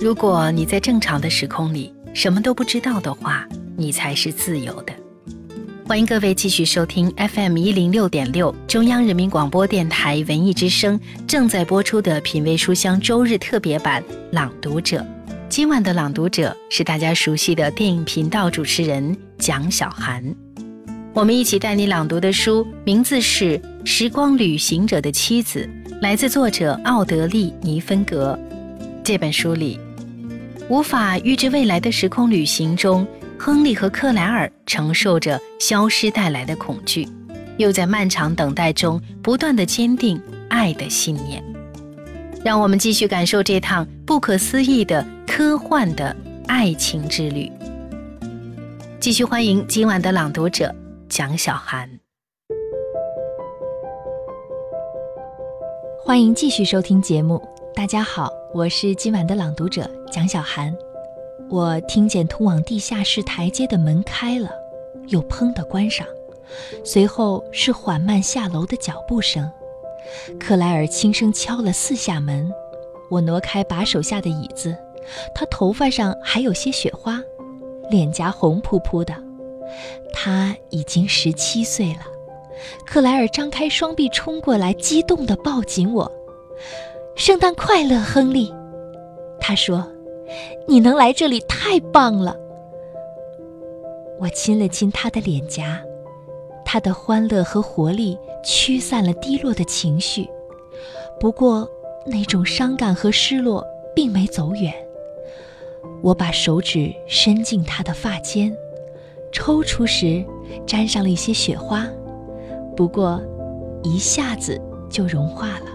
如果你在正常的时空里什么都不知道的话，你才是自由的。欢迎各位继续收听 FM 一零六点六中央人民广播电台文艺之声正在播出的品味书香周日特别版《朗读者》。今晚的朗读者是大家熟悉的电影频道主持人蒋小涵。我们一起带你朗读的书名字是《时光旅行者的妻子》，来自作者奥德利·尼芬格。这本书里，无法预知未来的时空旅行中。亨利和克莱尔承受着消失带来的恐惧，又在漫长等待中不断的坚定爱的信念。让我们继续感受这趟不可思议的科幻的爱情之旅。继续欢迎今晚的朗读者蒋小涵。欢迎继续收听节目。大家好，我是今晚的朗读者蒋小涵。我听见通往地下室台阶的门开了，又砰的关上，随后是缓慢下楼的脚步声。克莱尔轻声敲了四下门，我挪开把手下的椅子。他头发上还有些雪花，脸颊红扑扑的。他已经十七岁了。克莱尔张开双臂冲过来，激动地抱紧我。圣诞快乐，亨利，他说。你能来这里太棒了。我亲了亲他的脸颊，他的欢乐和活力驱散了低落的情绪，不过那种伤感和失落并没走远。我把手指伸进他的发间，抽出时沾上了一些雪花，不过一下子就融化了。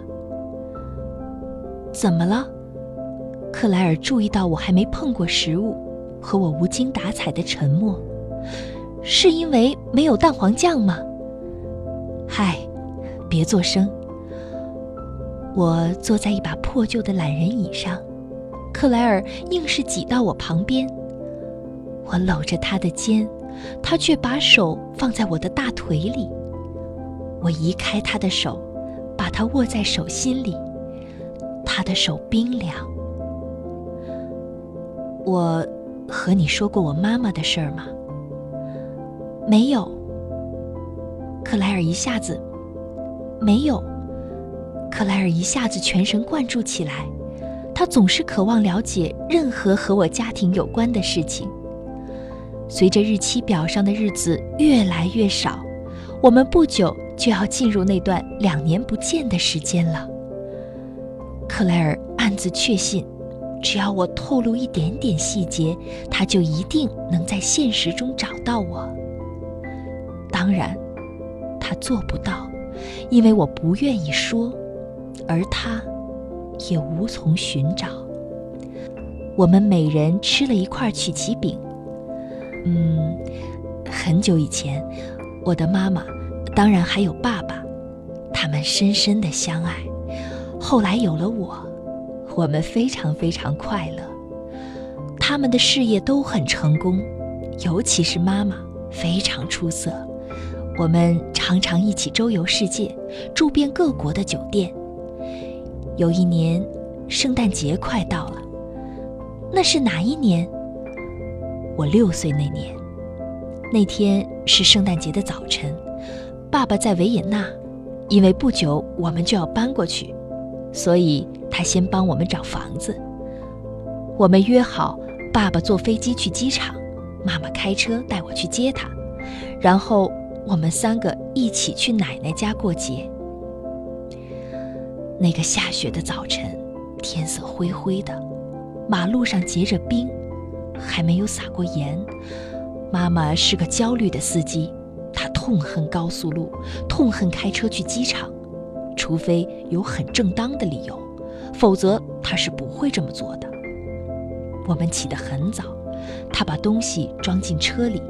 怎么了？克莱尔注意到我还没碰过食物，和我无精打采的沉默，是因为没有蛋黄酱吗？嗨，别作声。我坐在一把破旧的懒人椅上，克莱尔硬是挤到我旁边。我搂着他的肩，他却把手放在我的大腿里。我移开他的手，把他握在手心里，他的手冰凉。我和你说过我妈妈的事儿吗？没有。克莱尔一下子没有。克莱尔一下子全神贯注起来，他总是渴望了解任何和我家庭有关的事情。随着日期表上的日子越来越少，我们不久就要进入那段两年不见的时间了。克莱尔暗自确信。只要我透露一点点细节，他就一定能在现实中找到我。当然，他做不到，因为我不愿意说，而他也无从寻找。我们每人吃了一块曲奇饼。嗯，很久以前，我的妈妈，当然还有爸爸，他们深深的相爱。后来有了我。我们非常非常快乐，他们的事业都很成功，尤其是妈妈非常出色。我们常常一起周游世界，住遍各国的酒店。有一年，圣诞节快到了，那是哪一年？我六岁那年。那天是圣诞节的早晨，爸爸在维也纳，因为不久我们就要搬过去，所以。他先帮我们找房子。我们约好，爸爸坐飞机去机场，妈妈开车带我去接他，然后我们三个一起去奶奶家过节。那个下雪的早晨，天色灰灰的，马路上结着冰，还没有撒过盐。妈妈是个焦虑的司机，痛恨高速路，痛恨开车去机场，除非有很正当的理由。否则他是不会这么做的。我们起得很早，他把东西装进车里。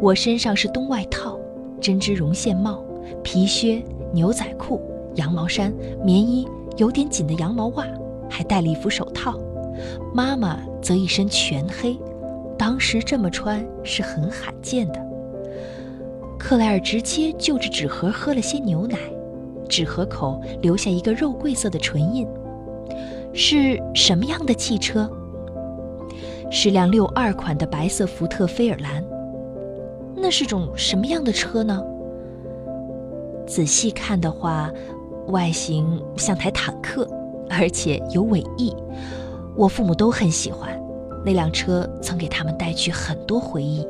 我身上是冬外套、针织绒线帽、皮靴、牛仔裤、羊毛衫、棉衣，有点紧的羊毛袜，还戴了一副手套。妈妈则一身全黑，当时这么穿是很罕见的。克莱尔直接就着纸盒喝了些牛奶，纸盒口留下一个肉桂色的唇印。是什么样的汽车？是辆六二款的白色福特菲尔兰。那是种什么样的车呢？仔细看的话，外形像台坦克，而且有尾翼。我父母都很喜欢那辆车，曾给他们带去很多回忆。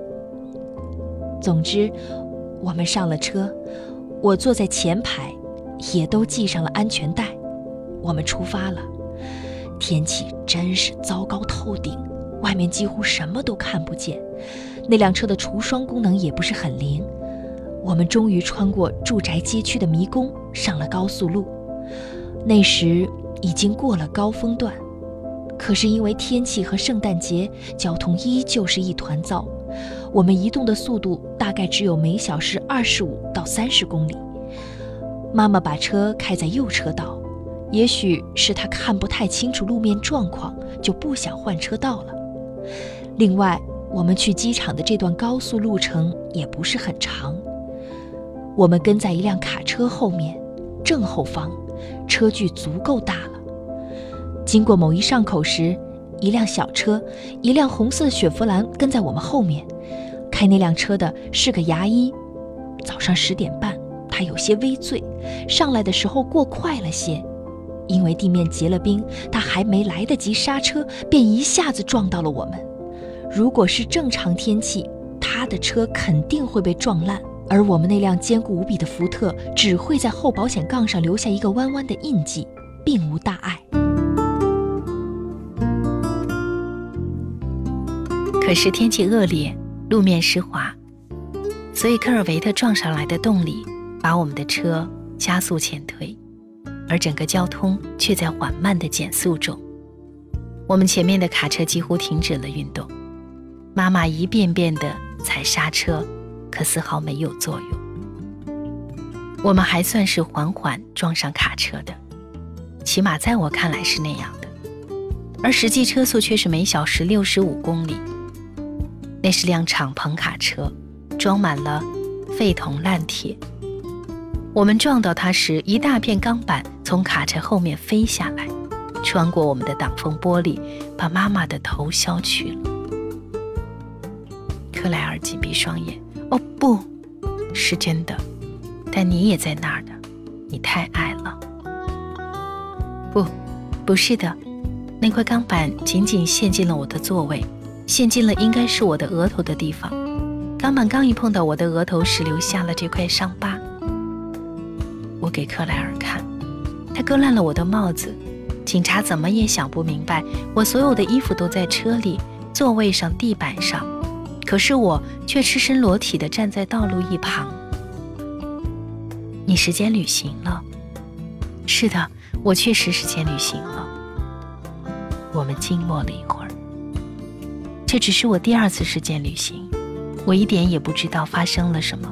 总之，我们上了车，我坐在前排，也都系上了安全带。我们出发了。天气真是糟糕透顶，外面几乎什么都看不见。那辆车的除霜功能也不是很灵。我们终于穿过住宅街区的迷宫，上了高速路。那时已经过了高峰段，可是因为天气和圣诞节，交通依旧是一团糟。我们移动的速度大概只有每小时二十五到三十公里。妈妈把车开在右车道，也许是她看不太清楚路面状况，就不想换车道了。另外，我们去机场的这段高速路程也不是很长。我们跟在一辆卡车后面，正后方，车距足够大了。经过某一上口时，一辆小车，一辆红色的雪佛兰跟在我们后面。开那辆车的是个牙医。早上十点半，他有些微醉，上来的时候过快了些，因为地面结了冰，他还没来得及刹车，便一下子撞到了我们。如果是正常天气，他的车肯定会被撞烂。而我们那辆坚固无比的福特只会在后保险杠上留下一个弯弯的印记，并无大碍。是天气恶劣，路面湿滑，所以科尔维特撞上来的动力把我们的车加速前推，而整个交通却在缓慢的减速中。我们前面的卡车几乎停止了运动，妈妈一遍遍的踩刹车。可丝毫没有作用。我们还算是缓缓撞上卡车的，起码在我看来是那样的。而实际车速却是每小时六十五公里。那是辆敞篷卡车，装满了废铜烂铁。我们撞到它时，一大片钢板从卡车后面飞下来，穿过我们的挡风玻璃，把妈妈的头削去了。克莱尔紧闭双眼。哦，不是真的，但你也在那儿呢。你太矮了。不，不是的，那块钢板紧紧陷进了我的座位，陷进了应该是我的额头的地方。钢板刚一碰到我的额头时，留下了这块伤疤。我给克莱尔看，他割烂了我的帽子。警察怎么也想不明白，我所有的衣服都在车里、座位上、地板上。可是我却赤身裸体地站在道路一旁。你时间旅行了？是的，我确实时间旅行了。我们静默了一会儿。这只是我第二次时间旅行，我一点也不知道发生了什么。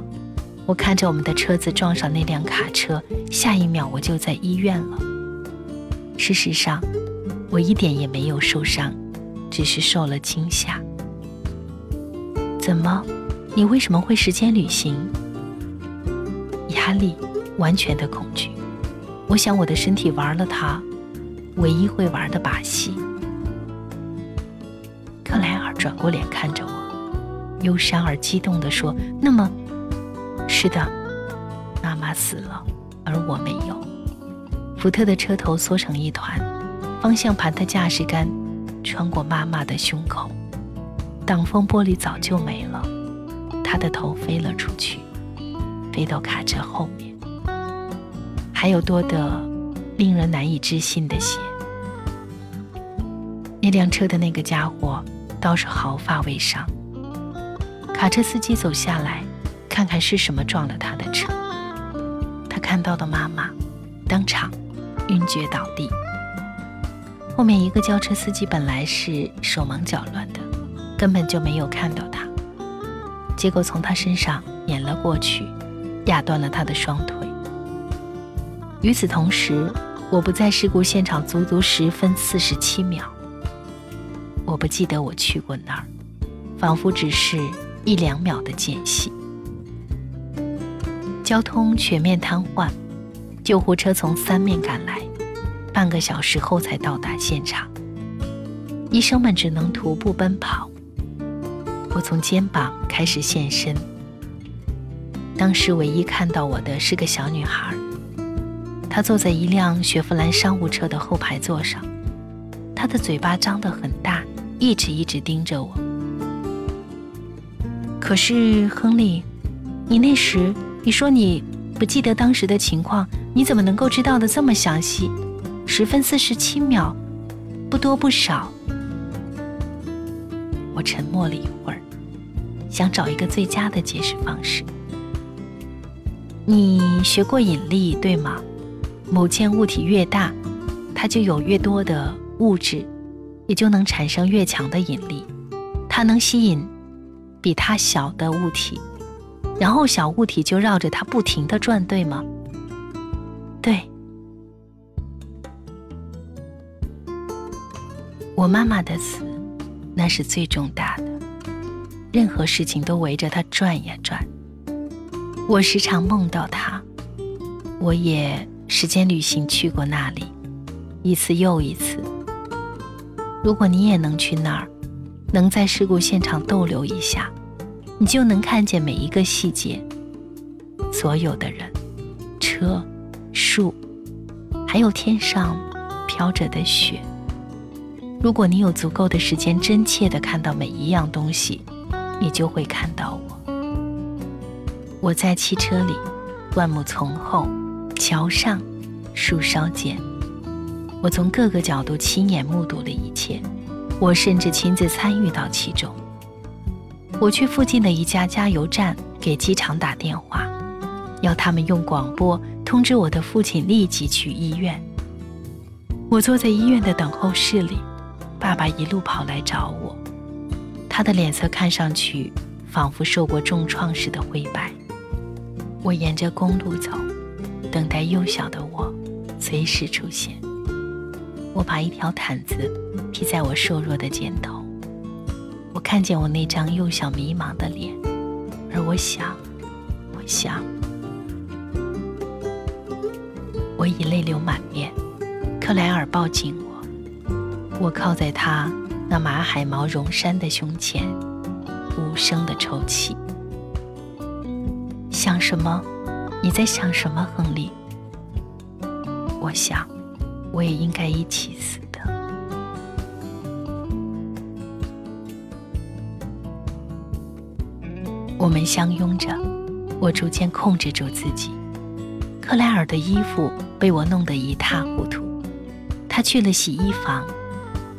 我看着我们的车子撞上那辆卡车，下一秒我就在医院了。事实上，我一点也没有受伤，只是受了惊吓。怎么？你为什么会时间旅行？压力，完全的恐惧。我想我的身体玩了它，唯一会玩的把戏。转过脸看着我，忧伤而激动地说：“那么，是的，妈妈死了，而我没有。”福特的车头缩成一团，方向盘的驾驶杆穿过妈妈的胸口。挡风玻璃早就没了，他的头飞了出去，飞到卡车后面。还有多的令人难以置信的血。那辆车的那个家伙倒是毫发未伤。卡车司机走下来，看看是什么撞了他的车。他看到的妈妈，当场晕厥倒地。后面一个轿车司机本来是手忙脚乱的。根本就没有看到他，结果从他身上碾了过去，压断了他的双腿。与此同时，我不在事故现场足足十分四十七秒。我不记得我去过那儿，仿佛只是一两秒的间隙。交通全面瘫痪，救护车从三面赶来，半个小时后才到达现场。医生们只能徒步奔跑。我从肩膀开始现身。当时唯一看到我的是个小女孩，她坐在一辆雪佛兰商务车的后排座上，她的嘴巴张得很大，一直一直盯着我。可是亨利，你那时你说你不记得当时的情况，你怎么能够知道的这么详细？十分四十七秒，不多不少。我沉默了一会儿，想找一个最佳的解释方式。你学过引力对吗？某件物体越大，它就有越多的物质，也就能产生越强的引力，它能吸引比它小的物体，然后小物体就绕着它不停的转，对吗？对。我妈妈的死。那是最重大的，任何事情都围着它转呀转。我时常梦到它，我也时间旅行去过那里，一次又一次。如果你也能去那儿，能在事故现场逗留一下，你就能看见每一个细节，所有的人、车、树，还有天上飘着的雪。如果你有足够的时间，真切地看到每一样东西，你就会看到我。我在汽车里，灌木丛后，桥上，树梢间，我从各个角度亲眼目睹了一切，我甚至亲自参与到其中。我去附近的一家加油站给机场打电话，要他们用广播通知我的父亲立即去医院。我坐在医院的等候室里。爸爸一路跑来找我，他的脸色看上去仿佛受过重创似的灰白。我沿着公路走，等待幼小的我随时出现。我把一条毯子披在我瘦弱的肩头，我看见我那张幼小迷茫的脸，而我想，我想，我已泪流满面。克莱尔抱紧我。我靠在他那马海毛绒衫的胸前，无声的抽泣。想什么？你在想什么，亨利？我想，我也应该一起死的。我们相拥着，我逐渐控制住自己。克莱尔的衣服被我弄得一塌糊涂，他去了洗衣房。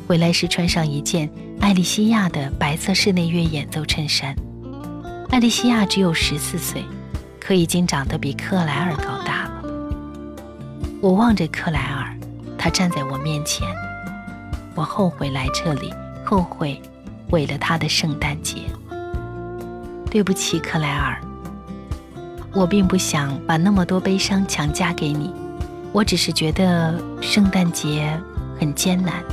回来时穿上一件艾丽西亚的白色室内乐演奏衬衫。艾丽西亚只有十四岁，可已经长得比克莱尔高大了。我望着克莱尔，他站在我面前。我后悔来这里，后悔毁了他的圣诞节。对不起，克莱尔，我并不想把那么多悲伤强加给你，我只是觉得圣诞节很艰难。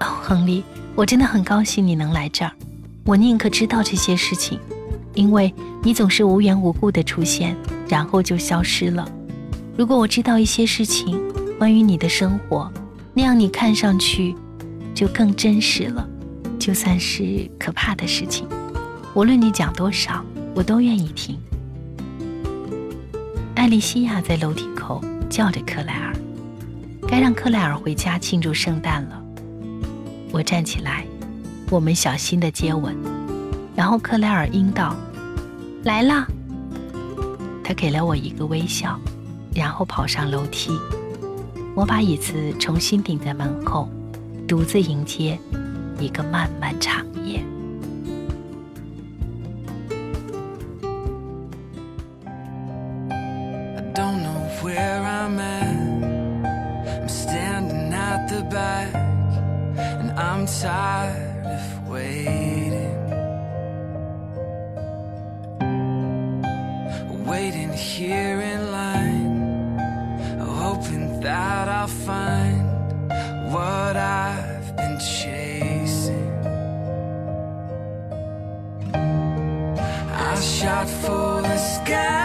哦亨利，我真的很高兴你能来这儿。我宁可知道这些事情，因为你总是无缘无故的出现，然后就消失了。如果我知道一些事情，关于你的生活，那样你看上去就更真实了。就算是可怕的事情，无论你讲多少，我都愿意听。艾莉西亚在楼梯口叫着克莱尔，该让克莱尔回家庆祝圣诞了。我站起来，我们小心的接吻，然后克莱尔应道：“来了。”他给了我一个微笑，然后跑上楼梯。我把椅子重新顶在门后，独自迎接一个漫漫长夜。I'm shot for the sky,